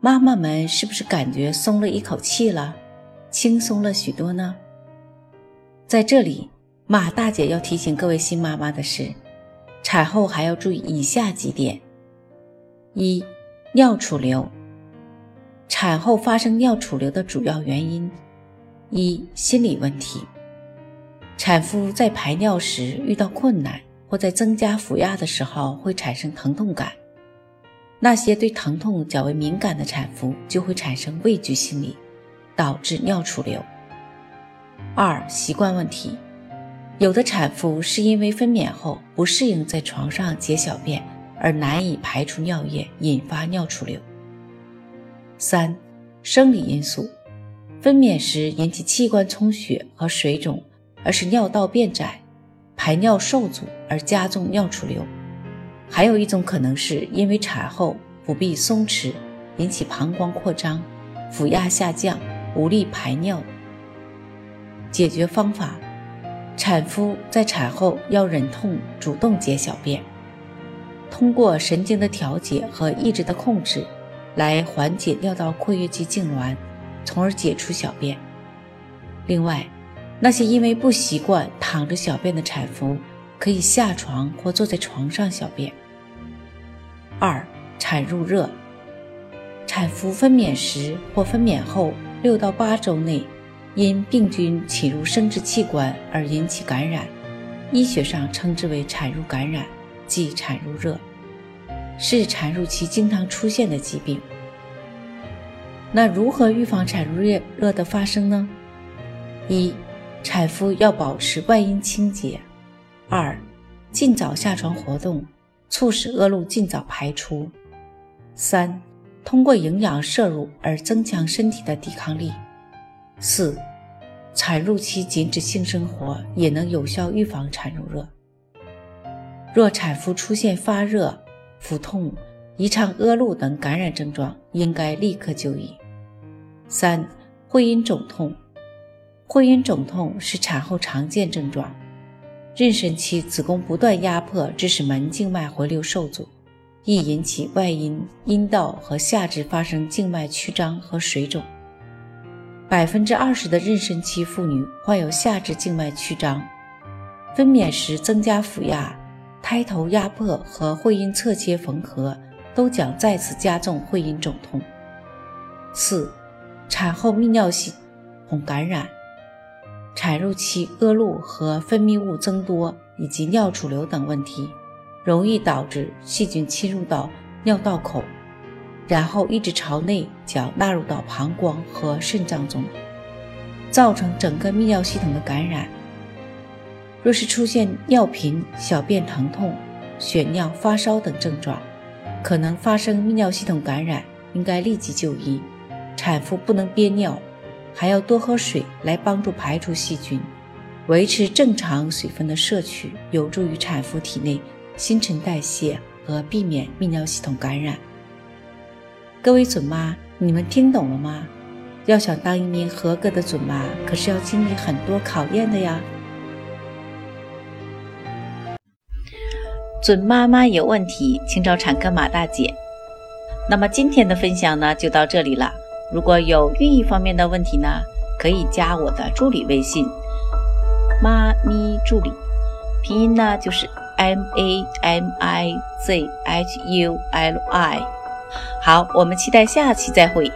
妈妈们是不是感觉松了一口气了，轻松了许多呢？在这里，马大姐要提醒各位新妈妈的是，产后还要注意以下几点：一、尿储留。产后发生尿储留的主要原因，一、心理问题。产妇在排尿时遇到困难，或在增加腹压的时候会产生疼痛感。那些对疼痛较为敏感的产妇就会产生畏惧心理，导致尿储留。二、习惯问题，有的产妇是因为分娩后不适应在床上解小便而难以排出尿液，引发尿储留。三、生理因素，分娩时引起器官充血和水肿，而使尿道变窄，排尿受阻而加重尿储留。还有一种可能是因为产后腹壁松弛，引起膀胱扩张，腹压下降，无力排尿。解决方法：产妇在产后要忍痛主动解小便，通过神经的调节和意志的控制，来缓解尿道括约肌痉挛，从而解除小便。另外，那些因为不习惯躺着小便的产妇。可以下床或坐在床上小便。二、产褥热。产妇分娩时或分娩后六到八周内，因病菌侵入生殖器官而引起感染，医学上称之为产褥感染，即产褥热，是产褥期经常出现的疾病。那如何预防产褥热热的发生呢？一、产妇要保持外阴清洁。二，尽早下床活动，促使恶露尽早排出。三，通过营养摄入而增强身体的抵抗力。四，产褥期禁止性生活也能有效预防产褥热。若产妇出现发热、腹痛、异常恶露等感染症状，应该立刻就医。三，会阴肿痛。会阴肿痛是产后常见症状。妊娠期子宫不断压迫，致使门静脉回流受阻，易引起外阴、阴道和下肢发生静脉曲张和水肿。百分之二十的妊娠期妇女患有下肢静脉曲张。分娩时增加腹压、胎头压迫和会阴侧切缝合，都将再次加重会阴肿痛。四、产后泌尿系统感染。产褥期恶露和分泌物增多，以及尿储留等问题，容易导致细菌侵入到尿道口，然后一直朝内脚纳入到膀胱和肾脏中，造成整个泌尿系统的感染。若是出现尿频、小便疼痛、血尿、发烧等症状，可能发生泌尿系统感染，应该立即就医。产妇不能憋尿。还要多喝水来帮助排除细菌，维持正常水分的摄取，有助于产妇体内新陈代谢和避免泌尿系统感染。各位准妈，你们听懂了吗？要想当一名合格的准妈，可是要经历很多考验的呀。准妈妈有问题，请找产科马大姐。那么今天的分享呢，就到这里了。如果有孕育方面的问题呢，可以加我的助理微信“妈咪助理”，拼音呢就是 M A M I Z H U L I。好，我们期待下期再会。